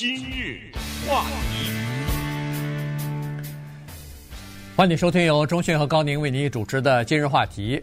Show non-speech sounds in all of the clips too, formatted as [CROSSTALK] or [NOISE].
今日话题，欢迎收听由中讯和高宁为您主持的今日话题。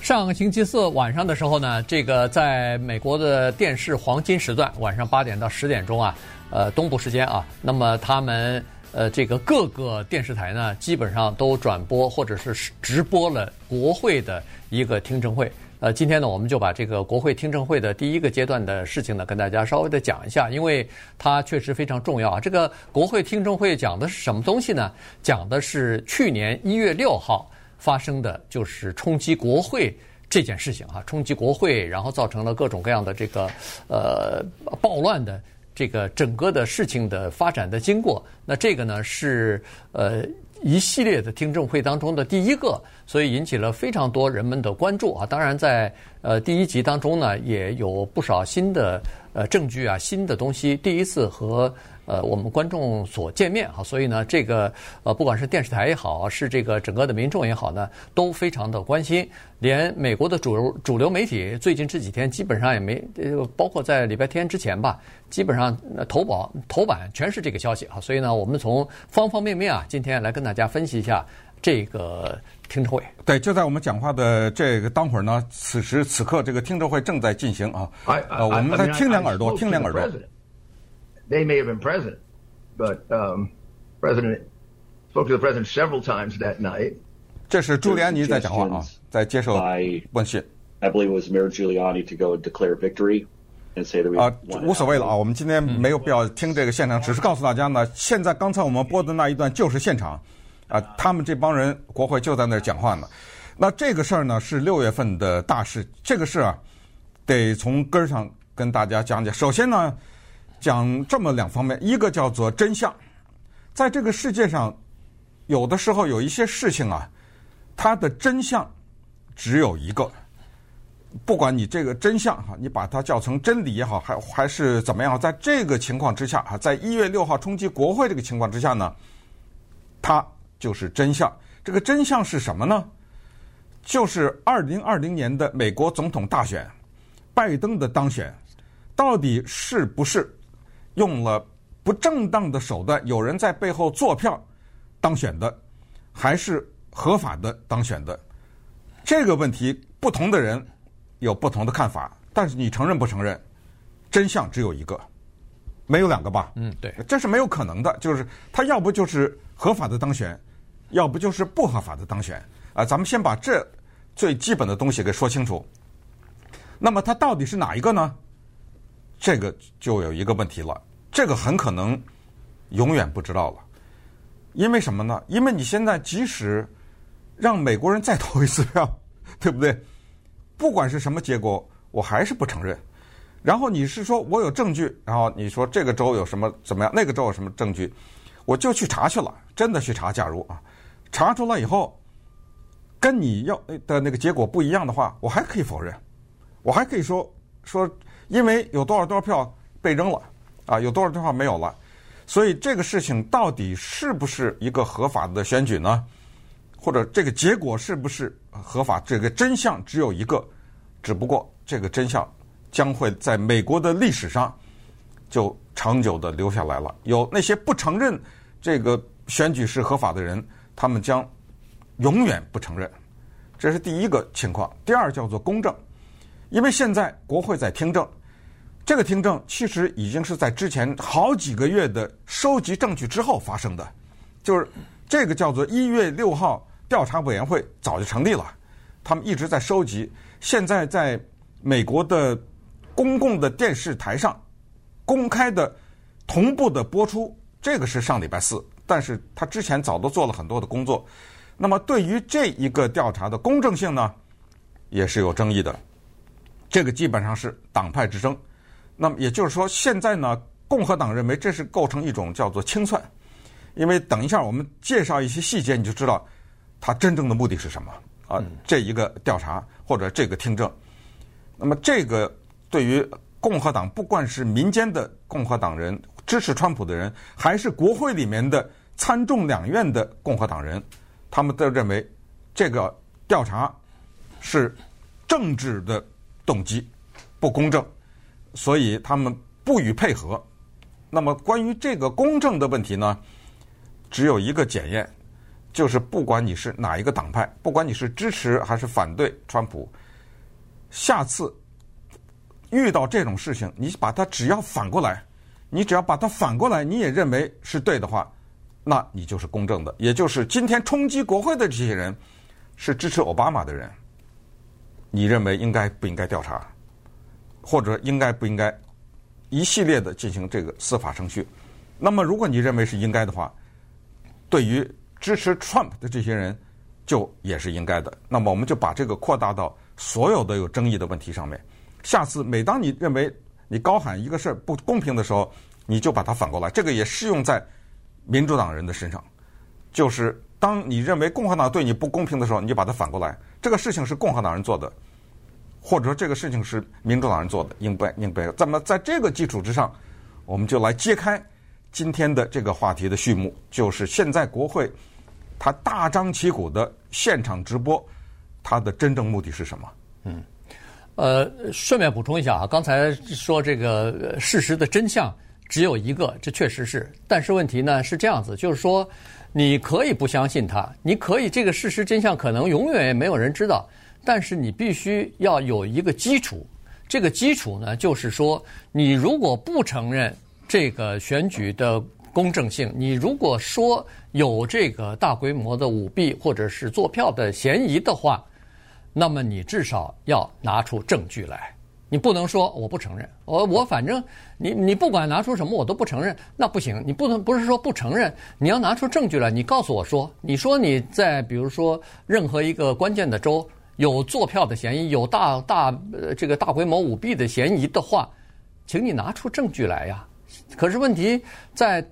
上个星期四晚上的时候呢，这个在美国的电视黄金时段，晚上八点到十点钟啊，呃，东部时间啊，那么他们呃这个各个电视台呢，基本上都转播或者是直播了国会的一个听证会。呃，今天呢，我们就把这个国会听证会的第一个阶段的事情呢，跟大家稍微的讲一下，因为它确实非常重要啊。这个国会听证会讲的是什么东西呢？讲的是去年一月六号发生的就是冲击国会这件事情啊，冲击国会，然后造成了各种各样的这个呃暴乱的这个整个的事情的发展的经过。那这个呢是呃。一系列的听证会当中的第一个，所以引起了非常多人们的关注啊。当然在，呃第一集当中呢，也有不少新的呃证据啊，新的东西，第一次和。呃，我们观众所见面哈，所以呢，这个呃，不管是电视台也好，是这个整个的民众也好呢，都非常的关心。连美国的主流主流媒体最近这几天基本上也没，包括在礼拜天之前吧，基本上头版头版全是这个消息哈。所以呢，我们从方方面面啊，今天来跟大家分析一下这个听证会。对，就在我们讲话的这个当会儿呢，此时此刻这个听证会正在进行啊。呃，我们再听两耳朵，听两耳朵。They may have been president, but um, president spoke to the president several times that night. 这是朱利安尼在讲话啊，在接受问讯。I believe it was Mayor Giuliani to go and declare victory and say that we 啊，无所谓了啊，我们今天没有必要听这个现场，只是告诉大家呢，现在刚才我们播的那一段就是现场啊，他们这帮人国会就在那儿讲话呢。那这个事儿呢是六月份的大事，这个事啊得从根上跟大家讲讲。首先呢。讲这么两方面，一个叫做真相，在这个世界上，有的时候有一些事情啊，它的真相只有一个。不管你这个真相哈，你把它叫成真理也好，还还是怎么样，在这个情况之下啊，在一月六号冲击国会这个情况之下呢，它就是真相。这个真相是什么呢？就是二零二零年的美国总统大选，拜登的当选，到底是不是？用了不正当的手段，有人在背后做票当选的，还是合法的当选的？这个问题，不同的人有不同的看法。但是你承认不承认？真相只有一个，没有两个吧？嗯，对，这是没有可能的。就是他要不就是合法的当选，要不就是不合法的当选。啊，咱们先把这最基本的东西给说清楚。那么他到底是哪一个呢？这个就有一个问题了，这个很可能永远不知道了，因为什么呢？因为你现在即使让美国人再投一次票，[LAUGHS] 对不对？不管是什么结果，我还是不承认。然后你是说我有证据，然后你说这个州有什么怎么样，那个州有什么证据，我就去查去了，真的去查。假如啊，查出来以后跟你要的那个结果不一样的话，我还可以否认，我还可以说说。因为有多少多少票被扔了，啊，有多少多少票没有了，所以这个事情到底是不是一个合法的选举呢？或者这个结果是不是合法？这个真相只有一个，只不过这个真相将会在美国的历史上就长久的留下来了。有那些不承认这个选举是合法的人，他们将永远不承认。这是第一个情况。第二叫做公正，因为现在国会在听证。这个听证其实已经是在之前好几个月的收集证据之后发生的，就是这个叫做一月六号调查委员会早就成立了，他们一直在收集，现在在美国的公共的电视台上公开的同步的播出，这个是上礼拜四，但是他之前早都做了很多的工作，那么对于这一个调查的公正性呢，也是有争议的，这个基本上是党派之争。那么也就是说，现在呢，共和党认为这是构成一种叫做清算，因为等一下我们介绍一些细节，你就知道他真正的目的是什么。啊？这一个调查或者这个听证，那么这个对于共和党，不管是民间的共和党人支持川普的人，还是国会里面的参众两院的共和党人，他们都认为这个调查是政治的动机，不公正。所以他们不予配合，那么关于这个公正的问题呢，只有一个检验，就是不管你是哪一个党派，不管你是支持还是反对川普，下次遇到这种事情，你把它只要反过来，你只要把它反过来，你也认为是对的话，那你就是公正的。也就是今天冲击国会的这些人是支持奥巴马的人，你认为应该不应该调查，或者应该不应该一系列的进行这个司法程序？那么如果你认为是应该的话，对于支持 Trump 的这些人，就也是应该的。那么我们就把这个扩大到所有的有争议的问题上面。下次每当你认为你高喊一个事儿不公平的时候，你就把它反过来。这个也适用在民主党人的身上，就是当你认为共和党对你不公平的时候，你就把它反过来。这个事情是共和党人做的，或者说这个事情是民主党人做的，应该应该。那么在这个基础之上，我们就来揭开。今天的这个话题的序幕，就是现在国会它大张旗鼓的现场直播，它的真正目的是什么？嗯，呃，顺便补充一下啊，刚才说这个事实的真相只有一个，这确实是。但是问题呢是这样子，就是说你可以不相信他，你可以这个事实真相可能永远也没有人知道，但是你必须要有一个基础，这个基础呢就是说，你如果不承认。这个选举的公正性，你如果说有这个大规模的舞弊或者是作票的嫌疑的话，那么你至少要拿出证据来。你不能说我不承认，我我反正你你不管拿出什么我都不承认，那不行。你不能不是说不承认，你要拿出证据来。你告诉我说，你说你在比如说任何一个关键的州有作票的嫌疑，有大大呃这个大规模舞弊的嫌疑的话，请你拿出证据来呀。可是问题在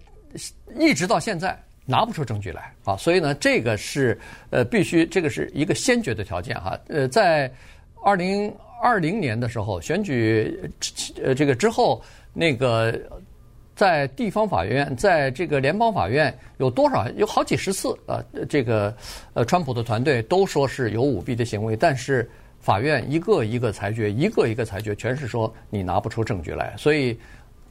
一直到现在拿不出证据来啊，所以呢，这个是呃必须这个是一个先决的条件哈。呃，在二零二零年的时候选举呃这个之后，那个在地方法院，在这个联邦法院有多少有好几十次啊，这个呃川普的团队都说是有舞弊的行为，但是法院一个一个裁决，一个一个裁决，全是说你拿不出证据来，所以。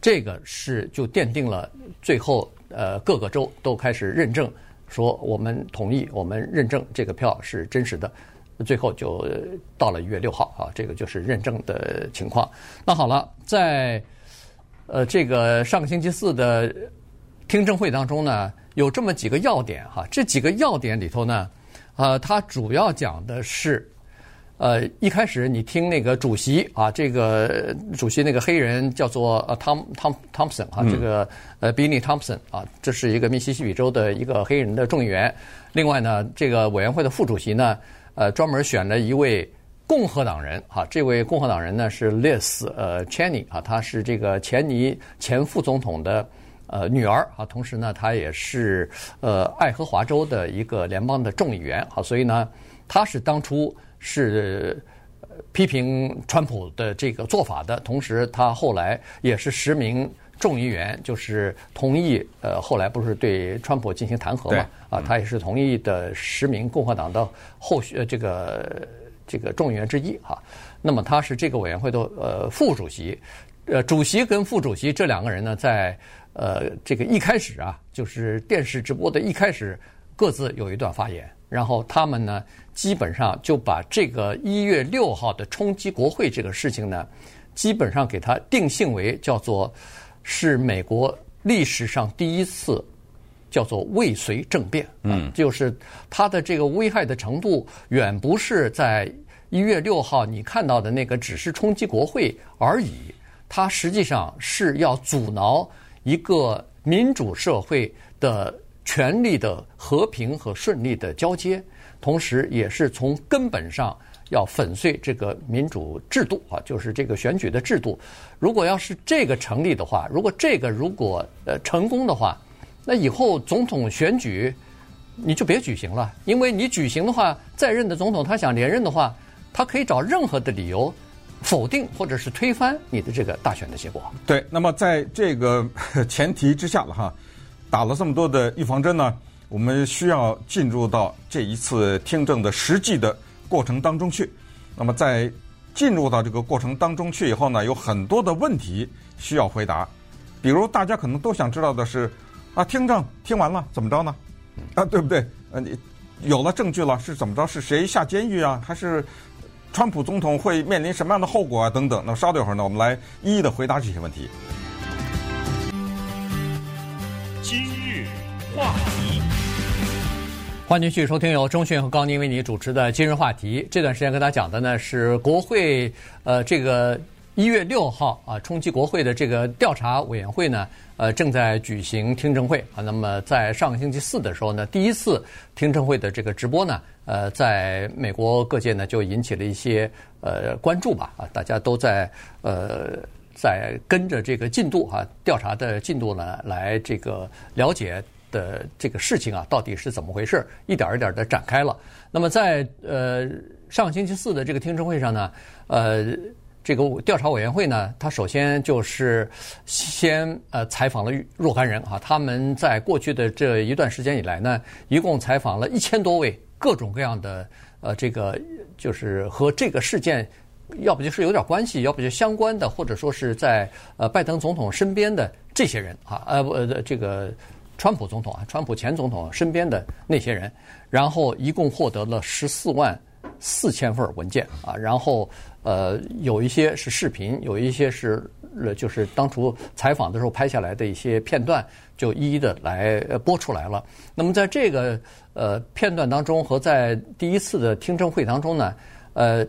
这个是就奠定了最后，呃，各个州都开始认证，说我们同意，我们认证这个票是真实的。最后就到了一月六号啊，这个就是认证的情况。那好了，在呃这个上个星期四的听证会当中呢，有这么几个要点哈，这几个要点里头呢，呃，它主要讲的是。呃，一开始你听那个主席啊，这个主席那个黑人叫做呃汤汤汤普森啊，这个呃 Billy Thompson 啊，这是一个密西西比州的一个黑人的众议员。另外呢，这个委员会的副主席呢，呃，专门选了一位共和党人啊，这位共和党人呢是 Liz 呃 Cheney 啊，他是这个前尼前副总统的呃女儿啊，同时呢，她也是呃爱荷华州的一个联邦的众议员啊，所以呢，她是当初。是批评川普的这个做法的，同时他后来也是实名众议员，就是同意。呃，后来不是对川普进行弹劾嘛？啊，他也是同意的十名共和党的后续这个这个众议员之一哈。那么他是这个委员会的呃副主席，呃，主席跟副主席这两个人呢，在呃这个一开始啊，就是电视直播的一开始，各自有一段发言。然后他们呢，基本上就把这个一月六号的冲击国会这个事情呢，基本上给它定性为叫做是美国历史上第一次叫做未遂政变。嗯，就是它的这个危害的程度远不是在一月六号你看到的那个只是冲击国会而已，它实际上是要阻挠一个民主社会的。权力的和平和顺利的交接，同时也是从根本上要粉碎这个民主制度啊，就是这个选举的制度。如果要是这个成立的话，如果这个如果呃成功的话，那以后总统选举你就别举行了，因为你举行的话，在任的总统他想连任的话，他可以找任何的理由否定或者是推翻你的这个大选的结果。对，那么在这个前提之下了哈。打了这么多的预防针呢，我们需要进入到这一次听证的实际的过程当中去。那么在进入到这个过程当中去以后呢，有很多的问题需要回答。比如大家可能都想知道的是，啊，听证听完了怎么着呢？啊，对不对？呃，你有了证据了是怎么着？是谁下监狱啊？还是川普总统会面临什么样的后果啊？等等。那么稍等一会儿呢，我们来一一的回答这些问题。话题，欢迎继续收听由中讯和高宁为你主持的今日话题。这段时间跟大家讲的呢是国会呃这个一月六号啊冲击国会的这个调查委员会呢呃正在举行听证会啊。那么在上个星期四的时候呢，第一次听证会的这个直播呢呃在美国各界呢就引起了一些呃关注吧啊，大家都在呃。在跟着这个进度啊，调查的进度呢，来这个了解的这个事情啊，到底是怎么回事，一点一点的展开了。那么在呃上星期四的这个听证会上呢，呃，这个调查委员会呢，他首先就是先呃采访了若干人啊，他们在过去的这一段时间以来呢，一共采访了一千多位各种各样的呃这个就是和这个事件。要不就是有点关系，要不就相关的，或者说是在呃拜登总统身边的这些人啊，呃不呃这个川普总统啊，川普前总统身边的那些人，然后一共获得了十四万四千份文件啊，然后呃有一些是视频，有一些是呃就是当初采访的时候拍下来的一些片段，就一一的来播出来了。那么在这个呃片段当中和在第一次的听证会当中呢，呃。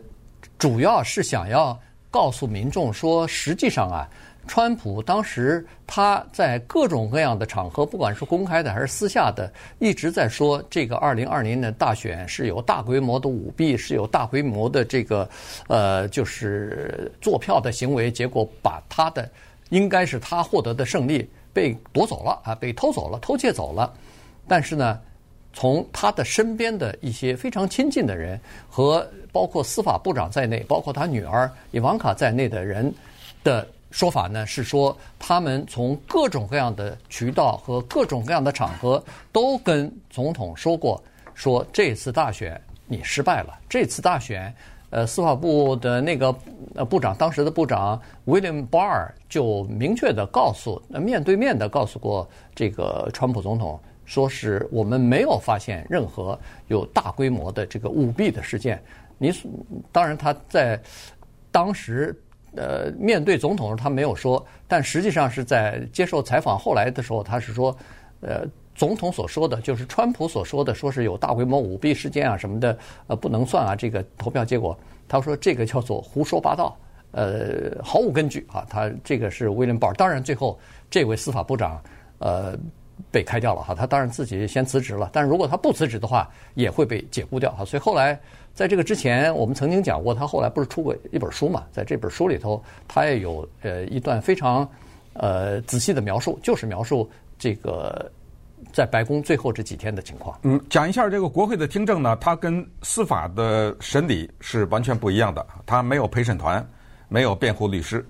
主要是想要告诉民众说，实际上啊，川普当时他在各种各样的场合，不管是公开的还是私下的，一直在说这个二零二零年的大选是有大规模的舞弊，是有大规模的这个呃，就是作票的行为，结果把他的应该是他获得的胜利被夺走了啊，被偷走了，偷窃走了。但是呢，从他的身边的一些非常亲近的人和包括司法部长在内，包括他女儿伊万卡在内的人的说法呢，是说他们从各种各样的渠道和各种各样的场合都跟总统说过，说这次大选你失败了。这次大选，呃，司法部的那个部长，当时的部长 William Barr 就明确的告诉，面对面的告诉过这个川普总统。说是我们没有发现任何有大规模的这个舞弊的事件。你当然他在当时呃面对总统他没有说，但实际上是在接受采访后来的时候，他是说，呃，总统所说的就是川普所说的，说是有大规模舞弊事件啊什么的，呃，不能算啊这个投票结果。他说这个叫做胡说八道，呃，毫无根据啊。他这个是威廉鲍尔。当然最后这位司法部长，呃。被开掉了哈，他当然自己先辞职了。但是如果他不辞职的话，也会被解雇掉哈。所以后来在这个之前，我们曾经讲过，他后来不是出过一本书嘛？在这本书里头，他也有呃一段非常呃仔细的描述，就是描述这个在白宫最后这几天的情况。嗯，讲一下这个国会的听证呢，它跟司法的审理是完全不一样的。他没有陪审团，没有辩护律师。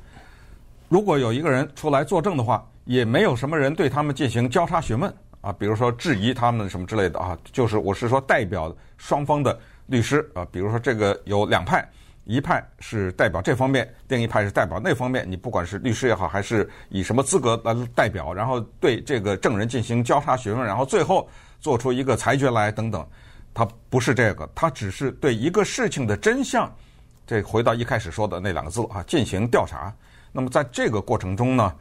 如果有一个人出来作证的话。也没有什么人对他们进行交叉询问啊，比如说质疑他们什么之类的啊，就是我是说代表双方的律师啊，比如说这个有两派，一派是代表这方面，另一派是代表那方面，你不管是律师也好，还是以什么资格来代表，然后对这个证人进行交叉询问，然后最后做出一个裁决来等等，他不是这个，他只是对一个事情的真相，这回到一开始说的那两个字啊，进行调查。那么在这个过程中呢，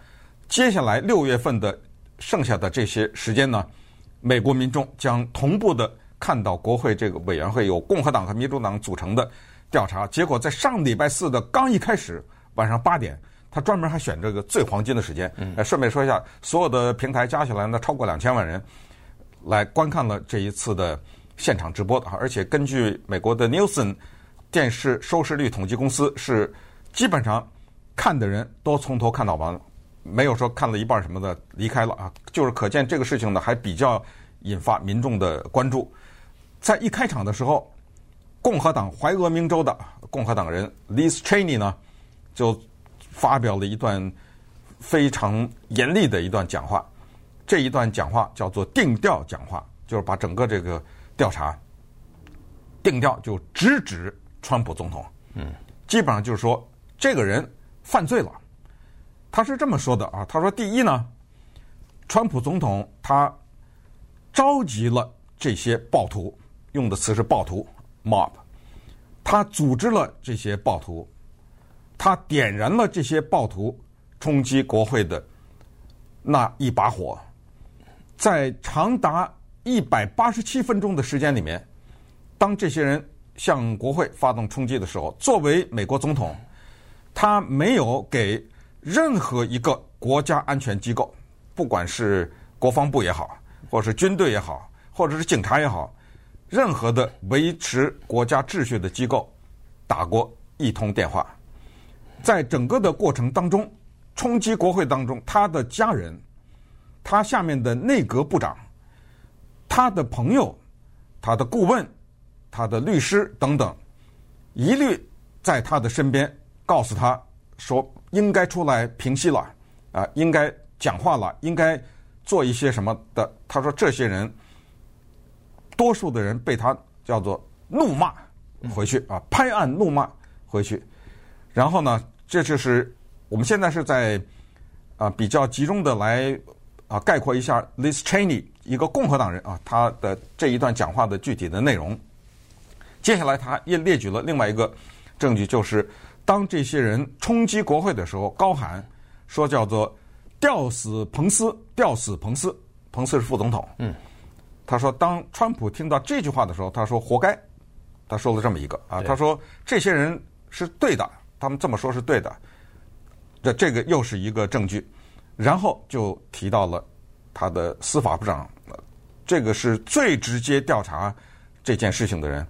接下来六月份的剩下的这些时间呢，美国民众将同步的看到国会这个委员会有共和党和民主党组成的调查结果。在上礼拜四的刚一开始晚上八点，他专门还选这个最黄金的时间。嗯，顺便说一下，所有的平台加起来呢，超过两千万人来观看了这一次的现场直播的。而且根据美国的 Nielsen 电视收视率统计公司，是基本上看的人都从头看到完。没有说看了一半什么的离开了啊，就是可见这个事情呢还比较引发民众的关注。在一开场的时候，共和党怀俄明州的共和党人 Liz Cheney 呢就发表了一段非常严厉的一段讲话。这一段讲话叫做定调讲话，就是把整个这个调查定调就直指川普总统。嗯，基本上就是说这个人犯罪了。他是这么说的啊，他说：第一呢，川普总统他召集了这些暴徒，用的词是暴徒 （mob），他组织了这些暴徒，他点燃了这些暴徒冲击国会的那一把火，在长达一百八十七分钟的时间里面，当这些人向国会发动冲击的时候，作为美国总统，他没有给任何一个国家安全机构，不管是国防部也好，或者是军队也好，或者是警察也好，任何的维持国家秩序的机构，打过一通电话。在整个的过程当中，冲击国会当中，他的家人，他下面的内阁部长，他的朋友，他的顾问，他的律师等等，一律在他的身边，告诉他说。应该出来平息了，啊，应该讲话了，应该做一些什么的。他说，这些人，多数的人被他叫做怒骂回去啊，拍案怒骂回去。然后呢，这就是我们现在是在啊比较集中的来啊概括一下 Liz Cheney 一个共和党人啊他的这一段讲话的具体的内容。接下来他也列举了另外一个证据，就是。当这些人冲击国会的时候，高喊说叫做“吊死彭斯，吊死彭斯”，彭斯是副总统。嗯，他说，当川普听到这句话的时候，他说活该。他说了这么一个啊，他说这些人是对的，他们这么说是对的。这这个又是一个证据，然后就提到了他的司法部长，这个是最直接调查这件事情的人。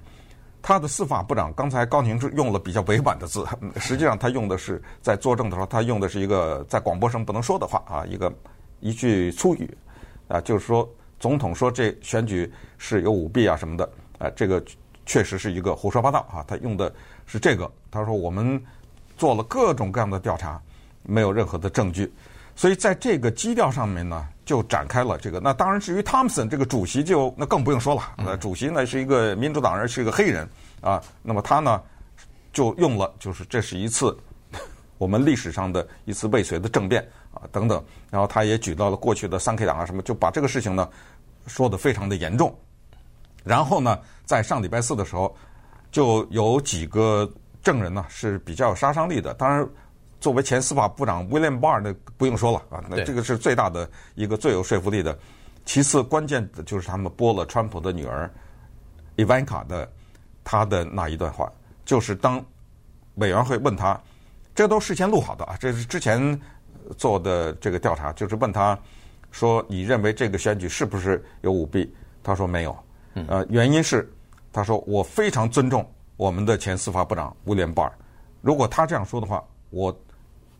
他的司法部长刚才高宁是用了比较委婉的字，实际上他用的是在作证的时候，他用的是一个在广播上不能说的话啊，一个一句粗语啊，就是说总统说这选举是有舞弊啊什么的啊，这个确实是一个胡说八道啊，他用的是这个，他说我们做了各种各样的调查，没有任何的证据，所以在这个基调上面呢。就展开了这个。那当然，至于汤姆森这个主席就那更不用说了。那主席呢是一个民主党人，是一个黑人啊。那么他呢就用了，就是这是一次 [LAUGHS] 我们历史上的一次未遂的政变啊等等。然后他也举到了过去的三 K 党啊什么，就把这个事情呢说得非常的严重。然后呢，在上礼拜四的时候，就有几个证人呢是比较有杀伤力的。当然。作为前司法部长 William Barr 的不用说了啊，那这个是最大的一个最有说服力的。其次，关键的就是他们播了川普的女儿 Ivanka 的他的那一段话，就是当委员会问他，这都事先录好的啊，这是之前做的这个调查，就是问他说，你认为这个选举是不是有舞弊？他说没有，呃，原因是他说我非常尊重我们的前司法部长 William Barr，如果他这样说的话，我。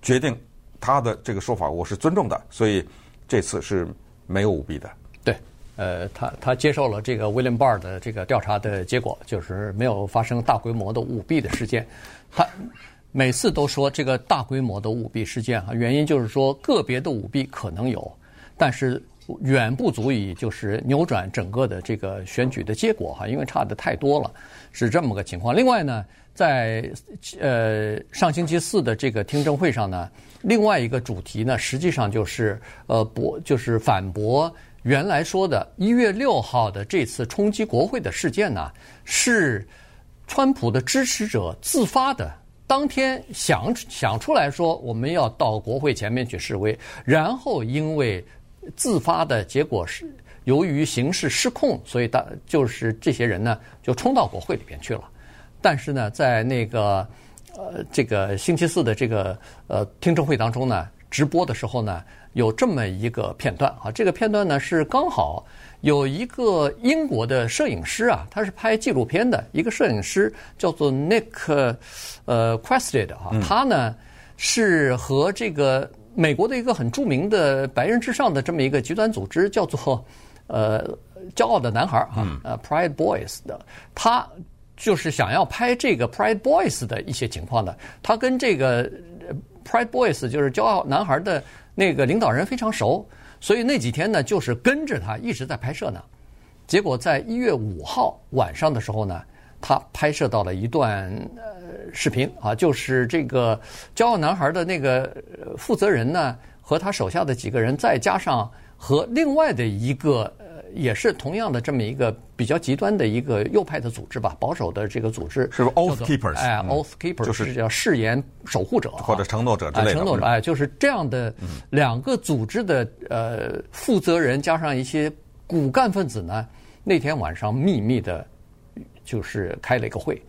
决定他的这个说法，我是尊重的，所以这次是没有舞弊的。对，呃，他他接受了这个 William Barr 的这个调查的结果，就是没有发生大规模的舞弊的事件。他每次都说这个大规模的舞弊事件啊，原因就是说个别的舞弊可能有，但是远不足以就是扭转整个的这个选举的结果哈，因为差的太多了，是这么个情况。另外呢。在呃上星期四的这个听证会上呢，另外一个主题呢，实际上就是呃驳就是反驳原来说的一月六号的这次冲击国会的事件呢，是川普的支持者自发的，当天想想出来说我们要到国会前面去示威，然后因为自发的结果是由于形势失控，所以大就是这些人呢就冲到国会里边去了。但是呢，在那个呃这个星期四的这个呃听证会当中呢，直播的时候呢，有这么一个片段啊。这个片段呢是刚好有一个英国的摄影师啊，他是拍纪录片的一个摄影师，叫做 Nick 呃 q u e s t e d 啊。他呢是和这个美国的一个很著名的白人至上的这么一个极端组织，叫做呃骄傲的男孩啊，呃 Pride Boys 的他。就是想要拍这个 Pride Boys 的一些情况的，他跟这个 Pride Boys 就是骄傲男孩的那个领导人非常熟，所以那几天呢，就是跟着他一直在拍摄呢。结果在一月五号晚上的时候呢，他拍摄到了一段呃视频啊，就是这个骄傲男孩的那个负责人呢，和他手下的几个人，再加上和另外的一个。也是同样的这么一个比较极端的一个右派的组织吧，保守的这个组织是不是 Oath Keepers？哎，Oath Keepers 就是叫誓言守护者或者承诺者之类的。承诺者哎，就是这样的两个组织的呃负责人加上一些骨干分子呢，那天晚上秘密的，就是开了一个会，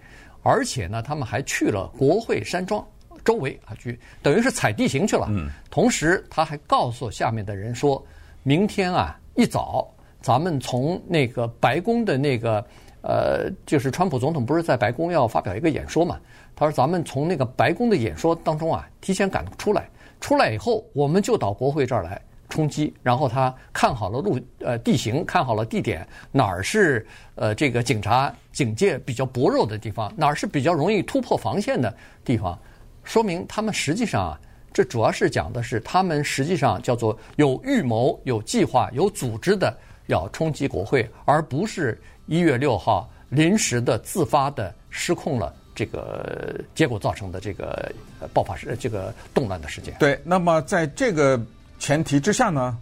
而且呢，他们还去了国会山庄周围啊，去等于是踩地形去了。嗯。同时，他还告诉下面的人说，明天啊一早。咱们从那个白宫的那个，呃，就是川普总统不是在白宫要发表一个演说嘛？他说：“咱们从那个白宫的演说当中啊，提前赶出来，出来以后我们就到国会这儿来冲击。然后他看好了路，呃，地形，看好了地点，哪儿是呃这个警察警戒比较薄弱的地方，哪儿是比较容易突破防线的地方，说明他们实际上啊，这主要是讲的是他们实际上叫做有预谋、有计划、有组织的。”要冲击国会，而不是一月六号临时的自发的失控了，这个结果造成的这个爆发事这个动乱的事件。对，那么在这个前提之下呢，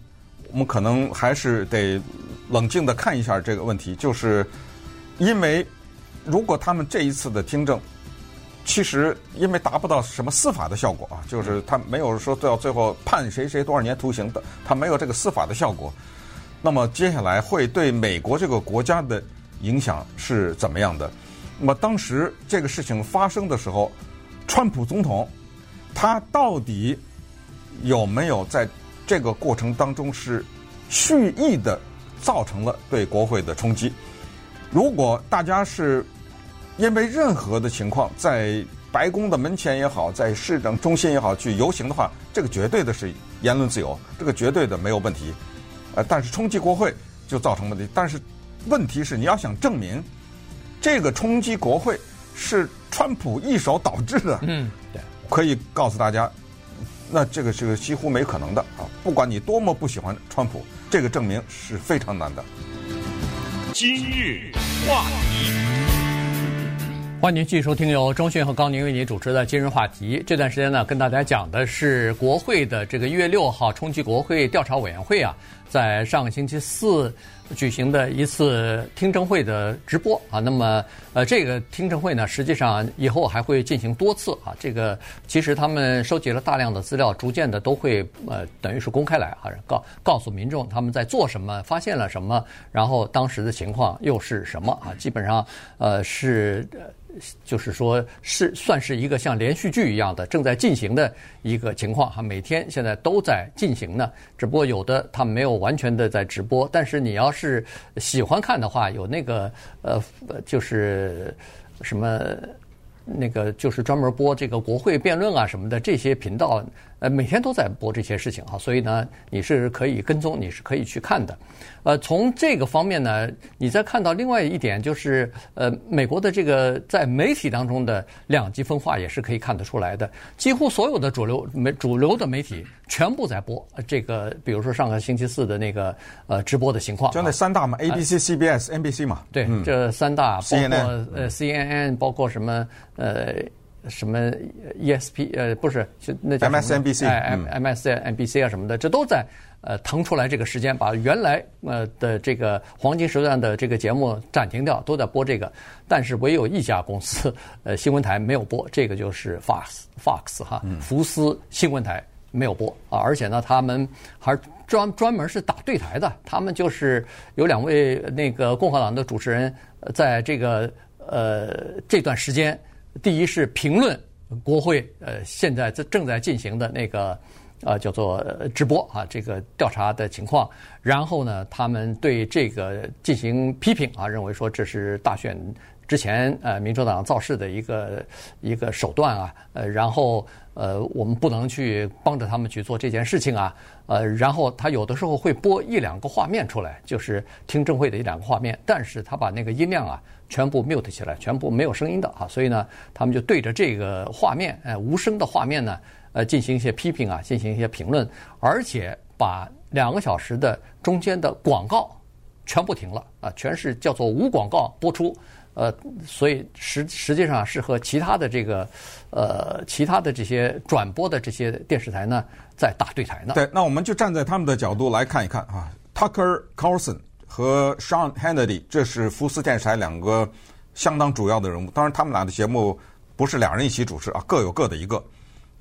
我们可能还是得冷静的看一下这个问题，就是因为如果他们这一次的听证，其实因为达不到什么司法的效果啊，就是他没有说到最后判谁谁多少年徒刑的，他没有这个司法的效果。那么接下来会对美国这个国家的影响是怎么样的？那么当时这个事情发生的时候，川普总统他到底有没有在这个过程当中是蓄意的造成了对国会的冲击？如果大家是因为任何的情况在白宫的门前也好，在市政中心也好去游行的话，这个绝对的是言论自由，这个绝对的没有问题。呃，但是冲击国会就造成问题。但是问题是，你要想证明这个冲击国会是川普一手导致的，嗯，对，可以告诉大家，那这个是个几乎没可能的啊！不管你多么不喜欢川普，这个证明是非常难的。今日话题。欢迎您继续收听由中讯和高宁为您主持的今日话题。这段时间呢，跟大家讲的是国会的这个一月六号冲击国会调查委员会啊，在上个星期四举行的一次听证会的直播啊。那么，呃，这个听证会呢，实际上以后还会进行多次啊。这个其实他们收集了大量的资料，逐渐的都会呃，等于是公开来啊，告告诉民众他们在做什么，发现了什么，然后当时的情况又是什么啊。基本上，呃，是。就是说，是算是一个像连续剧一样的正在进行的一个情况哈，每天现在都在进行呢。只不过有的他没有完全的在直播，但是你要是喜欢看的话，有那个呃，就是什么。那个就是专门播这个国会辩论啊什么的这些频道，呃，每天都在播这些事情啊，所以呢，你是可以跟踪，你是可以去看的。呃，从这个方面呢，你再看到另外一点，就是呃，美国的这个在媒体当中的两极分化也是可以看得出来的。几乎所有的主流媒主流的媒体全部在播这个，比如说上个星期四的那个呃直播的情况，就那三大嘛，A B C C B S N B C 嘛，对，这三大包括呃 C N N，包括什么。呃，什么 ESP 呃，不是，就那叫 MSNBC，哎，MSNBC 啊什么的，这都在呃腾出来这个时间，把原来呃的这个黄金时段的这个节目暂停掉，都在播这个。但是唯有一家公司呃新闻台没有播，这个就是 Fox Fox 哈，福斯新闻台没有播啊。而且呢，他们还专专门是打对台的，他们就是有两位那个共和党的主持人在这个呃这段时间。第一是评论国会，呃，现在正正在进行的那个，呃，叫做直播啊，这个调查的情况。然后呢，他们对这个进行批评啊，认为说这是大选之前呃民主党造势的一个一个手段啊，呃，然后呃，我们不能去帮着他们去做这件事情啊，呃，然后他有的时候会播一两个画面出来，就是听证会的一两个画面，但是他把那个音量啊。全部 mute 起来，全部没有声音的啊，所以呢，他们就对着这个画面，哎，无声的画面呢，呃，进行一些批评啊，进行一些评论，而且把两个小时的中间的广告全部停了啊，全是叫做无广告播出。呃，所以实实际上是和其他的这个呃其他的这些转播的这些电视台呢在打对台呢。对，那我们就站在他们的角度来看一看啊，Tucker Carlson 和 Sean Hannity，这是福斯电视台两个相当主要的人物。当然，他们俩的节目不是两人一起主持啊，各有各的一个。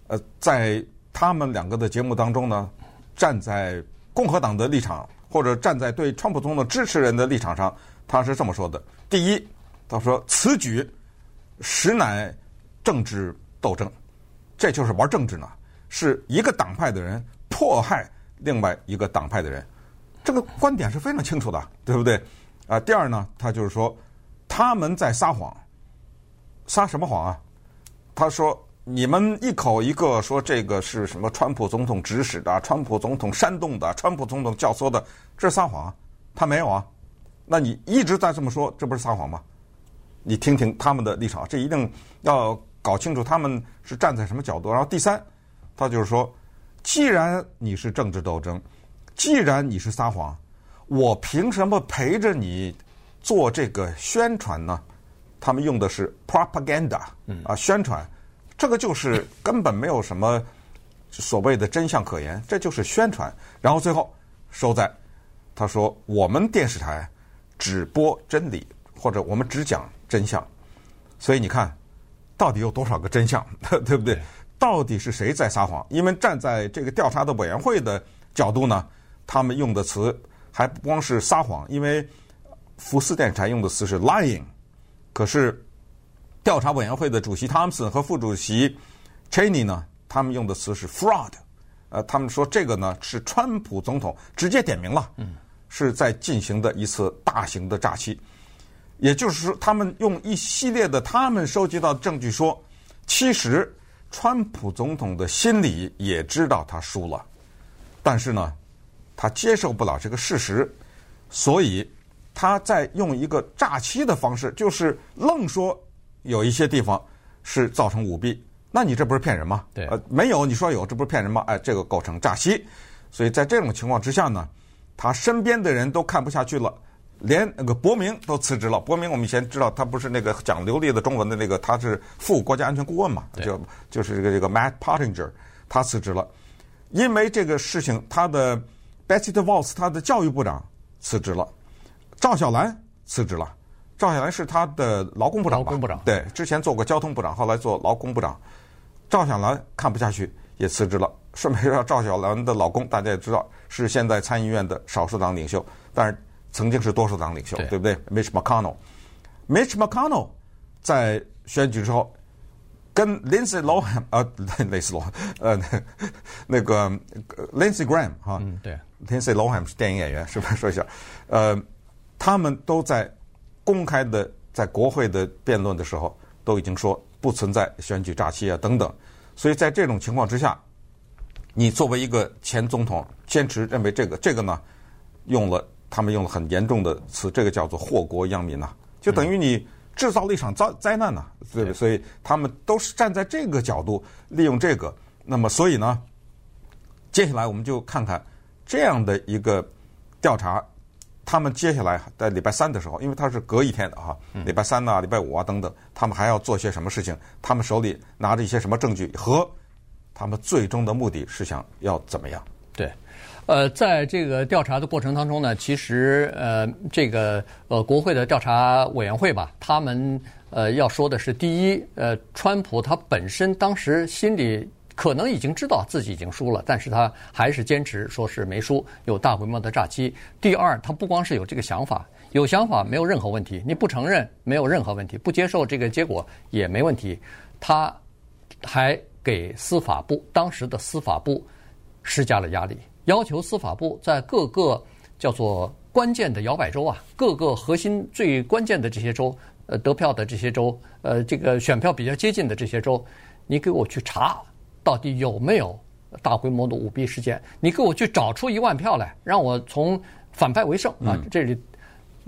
呃，在他们两个的节目当中呢，站在共和党的立场，或者站在对川普总统支持人的立场上，他是这么说的：第一。他说：“此举实乃政治斗争，这就是玩政治呢，是一个党派的人迫害另外一个党派的人，这个观点是非常清楚的，对不对？啊，第二呢，他就是说他们在撒谎，撒什么谎啊？他说你们一口一个说这个是什么？川普总统指使的，川普总统煽动的，川普总统教唆的，这是撒谎？他没有啊？那你一直在这么说，这不是撒谎吗？”你听听他们的立场，这一定要搞清楚他们是站在什么角度。然后第三，他就是说，既然你是政治斗争，既然你是撒谎，我凭什么陪着你做这个宣传呢？他们用的是 propaganda，啊，宣传，这个就是根本没有什么所谓的真相可言，这就是宣传。然后最后收在，他说我们电视台只播真理，或者我们只讲。真相，所以你看，到底有多少个真相，[LAUGHS] 对不对？到底是谁在撒谎？因为站在这个调查的委员会的角度呢，他们用的词还不光是撒谎，因为福斯电视台用的词是 lying，可是调查委员会的主席汤姆森和副主席 Cheney 呢，他们用的词是 fraud，呃，他们说这个呢是川普总统直接点名了，是在进行的一次大型的诈欺。也就是说，他们用一系列的他们收集到的证据说，其实川普总统的心里也知道他输了，但是呢，他接受不了这个事实，所以他在用一个诈欺的方式，就是愣说有一些地方是造成舞弊，那你这不是骗人吗？对，呃，没有，你说有，这不是骗人吗？哎，这个构成诈欺，所以在这种情况之下呢，他身边的人都看不下去了。连那个伯明都辞职了。伯明我们以前知道，他不是那个讲流利的中文的那个，他是副国家安全顾问嘛，就就是这个这个 Matt Pottinger，他辞职了。因为这个事情，他的 Betsy DeVos 他的教育部长辞职了，赵小兰辞职了。赵小兰是他的劳工部长吧？劳工部长对，之前做过交通部长，后来做劳工部长。赵小兰看不下去，也辞职了。顺便说，赵小兰的老公大家也知道，是现在参议院的少数党领袖，但是。曾经是多数党领袖，对，对不对？Mitch McConnell，Mitch McConnell 在选举之后跟 Lindsey Lohan 呃，类似罗呃那个 Lindsey Graham 哈，嗯，对，Lindsey Lohan 是电影演员，是不是说一下？呃，他们都在公开的在国会的辩论的时候都已经说不存在选举诈欺啊等等，所以在这种情况之下，你作为一个前总统，坚持认为这个这个呢用了。他们用了很严重的词，这个叫做祸国殃民呐，就等于你制造了一场灾灾难呐，对不对？所以他们都是站在这个角度利用这个。那么，所以呢，接下来我们就看看这样的一个调查，他们接下来在礼拜三的时候，因为他是隔一天的哈，礼拜三呐、礼拜五啊等等，他们还要做些什么事情？他们手里拿着一些什么证据和他们最终的目的是想要怎么样？对。呃，在这个调查的过程当中呢，其实呃，这个呃，国会的调查委员会吧，他们呃要说的是，第一，呃，川普他本身当时心里可能已经知道自己已经输了，但是他还是坚持说是没输，有大规模的诈欺。第二，他不光是有这个想法，有想法没有任何问题，你不承认没有任何问题，不接受这个结果也没问题。他还给司法部当时的司法部施加了压力。要求司法部在各个叫做关键的摇摆州啊，各个核心最关键的这些州，呃，得票的这些州，呃，这个选票比较接近的这些州，你给我去查，到底有没有大规模的舞弊事件？你给我去找出一万票来，让我从反败为胜啊！这里。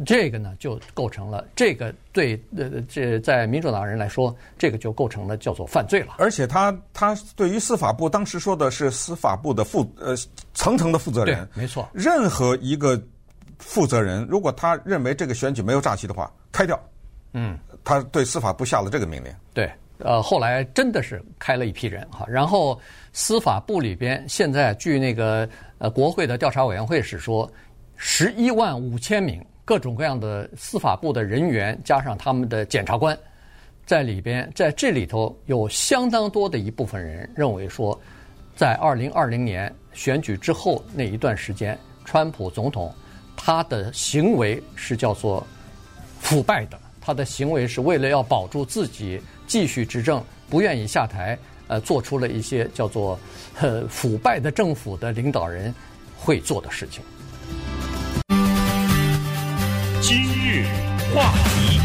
这个呢，就构成了这个对呃，这在民主党人来说，这个就构成了叫做犯罪了。而且他他对于司法部当时说的是司法部的负呃层层的负责人，没错。任何一个负责人，如果他认为这个选举没有诈欺的话，开掉，嗯，他对司法部下了这个命令。对，呃，后来真的是开了一批人哈，然后司法部里边现在据那个呃国会的调查委员会是说，十一万五千名各种各样的司法部的人员加上他们的检察官，在里边在这里头有相当多的一部分人认为说，在二零二零年选举之后那一段时间，川普总统他的行为是叫做腐败的。他的行为是为了要保住自己继续执政，不愿意下台，呃，做出了一些叫做呃腐败的政府的领导人会做的事情。话题，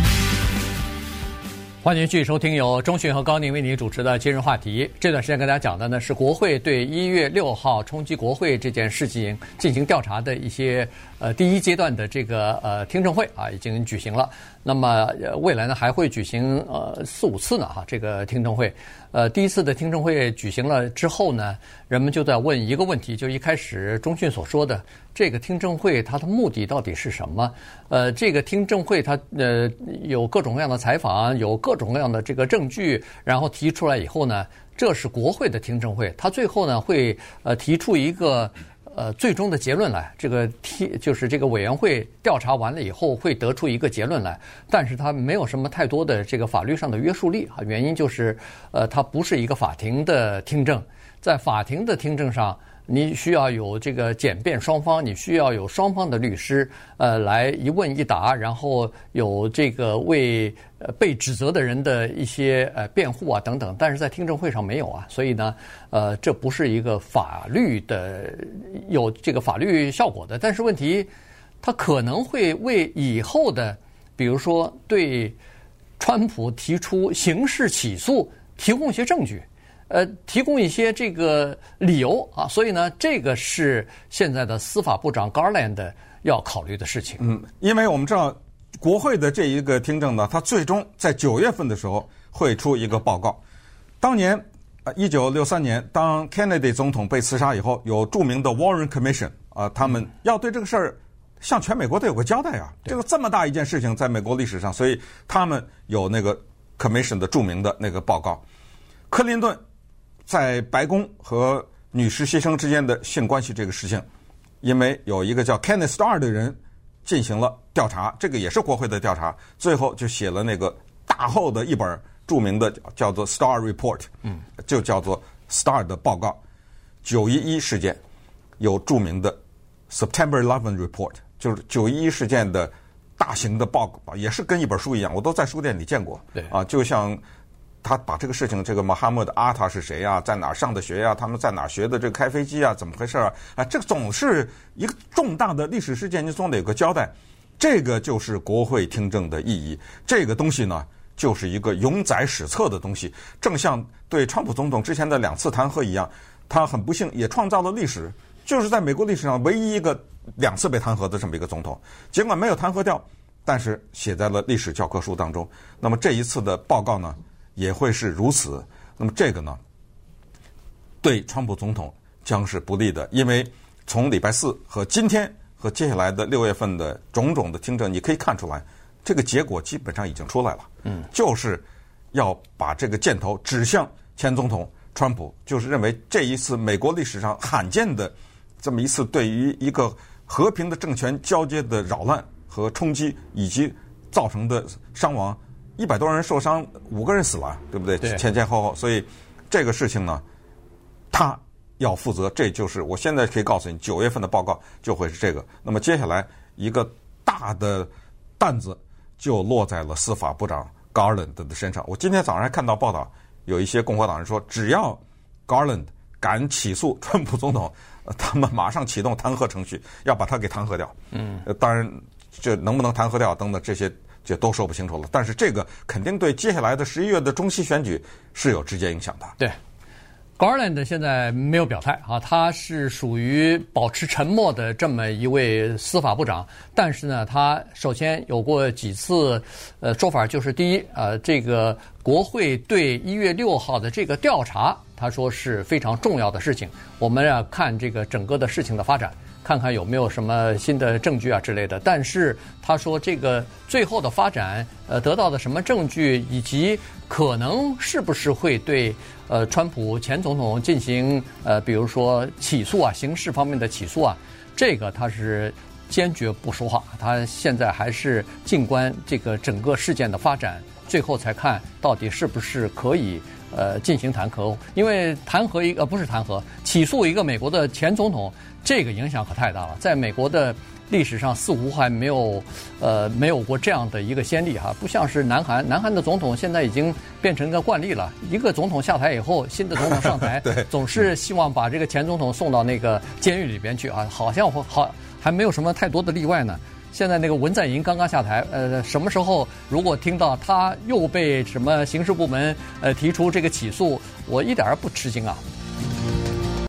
欢迎继续收听由中讯和高宁为您主持的今日话题。这段时间跟大家讲的呢是国会对一月六号冲击国会这件事情进行调查的一些呃第一阶段的这个呃听证会啊，已经举行了。那么未来呢还会举行呃四五次呢哈，这个听证会，呃第一次的听证会举行了之后呢，人们就在问一个问题，就一开始中讯所说的这个听证会它的目的到底是什么？呃，这个听证会它呃有各种各样的采访，有各种各样的这个证据，然后提出来以后呢，这是国会的听证会，它最后呢会呃提出一个。呃，最终的结论来，这个提就是这个委员会调查完了以后会得出一个结论来，但是它没有什么太多的这个法律上的约束力啊，原因就是，呃，它不是一个法庭的听证，在法庭的听证上。你需要有这个检辩双方，你需要有双方的律师，呃，来一问一答，然后有这个为呃被指责的人的一些呃辩护啊等等。但是在听证会上没有啊，所以呢，呃，这不是一个法律的有这个法律效果的。但是问题，它可能会为以后的，比如说对川普提出刑事起诉提供一些证据。呃，提供一些这个理由啊，所以呢，这个是现在的司法部长 Garland 要考虑的事情。嗯，因为我们知道国会的这一个听证呢，它最终在九月份的时候会出一个报告。当年呃，一九六三年，当 Kennedy 总统被刺杀以后，有著名的 Warren Commission 啊，他们要对这个事儿向全美国都有个交代啊。这个这么大一件事情，在美国历史上，所以他们有那个 Commission 的著名的那个报告。克林顿。在白宫和女士牺牲之间的性关系这个事情，因为有一个叫 Kenneth Starr 的人进行了调查，这个也是国会的调查，最后就写了那个大厚的一本著名的叫做 Starr Report，嗯，就叫做 Starr 的报告。九一一事件有著名的 September Eleven Report，就是九一一事件的大型的报告，也是跟一本书一样，我都在书店里见过，对，啊，就像。他把这个事情，这个穆罕默德阿塔是谁呀？在哪儿上的学呀？他们在哪儿学的这个开飞机啊？怎么回事啊？啊，这个总是一个重大的历史事件，你总得有个交代。这个就是国会听证的意义。这个东西呢，就是一个永载史册的东西。正像对川普总统之前的两次弹劾一样，他很不幸也创造了历史，就是在美国历史上唯一一个两次被弹劾的这么一个总统。尽管没有弹劾掉，但是写在了历史教科书当中。那么这一次的报告呢？也会是如此。那么这个呢，对川普总统将是不利的，因为从礼拜四和今天和接下来的六月份的种种的听证，你可以看出来，这个结果基本上已经出来了。嗯，就是要把这个箭头指向前总统川普，就是认为这一次美国历史上罕见的这么一次对于一个和平的政权交接的扰乱和冲击，以及造成的伤亡。一百多人受伤，五个人死了，对不对？对。前前后后，所以这个事情呢，他要负责。这就是我现在可以告诉你，九月份的报告就会是这个。那么接下来一个大的担子就落在了司法部长 Garland 的身上。我今天早上还看到报道，有一些共和党人说，只要 Garland 敢起诉川普总统，他们马上启动弹劾程序，要把他给弹劾掉。嗯。当然，这能不能弹劾掉等等这些。就都说不清楚了，但是这个肯定对接下来的十一月的中期选举是有直接影响的。对，Garland 现在没有表态啊，他是属于保持沉默的这么一位司法部长。但是呢，他首先有过几次呃说法，就是第一，呃，这个国会对一月六号的这个调查，他说是非常重要的事情，我们要看这个整个的事情的发展。看看有没有什么新的证据啊之类的。但是他说这个最后的发展，呃，得到的什么证据，以及可能是不是会对呃川普前总统进行呃，比如说起诉啊，刑事方面的起诉啊，这个他是。坚决不说话，他现在还是静观这个整个事件的发展，最后才看到底是不是可以呃进行弹劾。因为弹劾一个，呃，不是弹劾，起诉一个美国的前总统，这个影响可太大了，在美国的历史上似乎还没有呃没有过这样的一个先例哈，不像是南韩，南韩的总统现在已经变成一个惯例了，一个总统下台以后，新的总统上台，[LAUGHS] 总是希望把这个前总统送到那个监狱里边去啊，好像会好。还没有什么太多的例外呢。现在那个文在寅刚刚下台，呃，什么时候如果听到他又被什么刑事部门呃提出这个起诉，我一点儿不吃惊啊。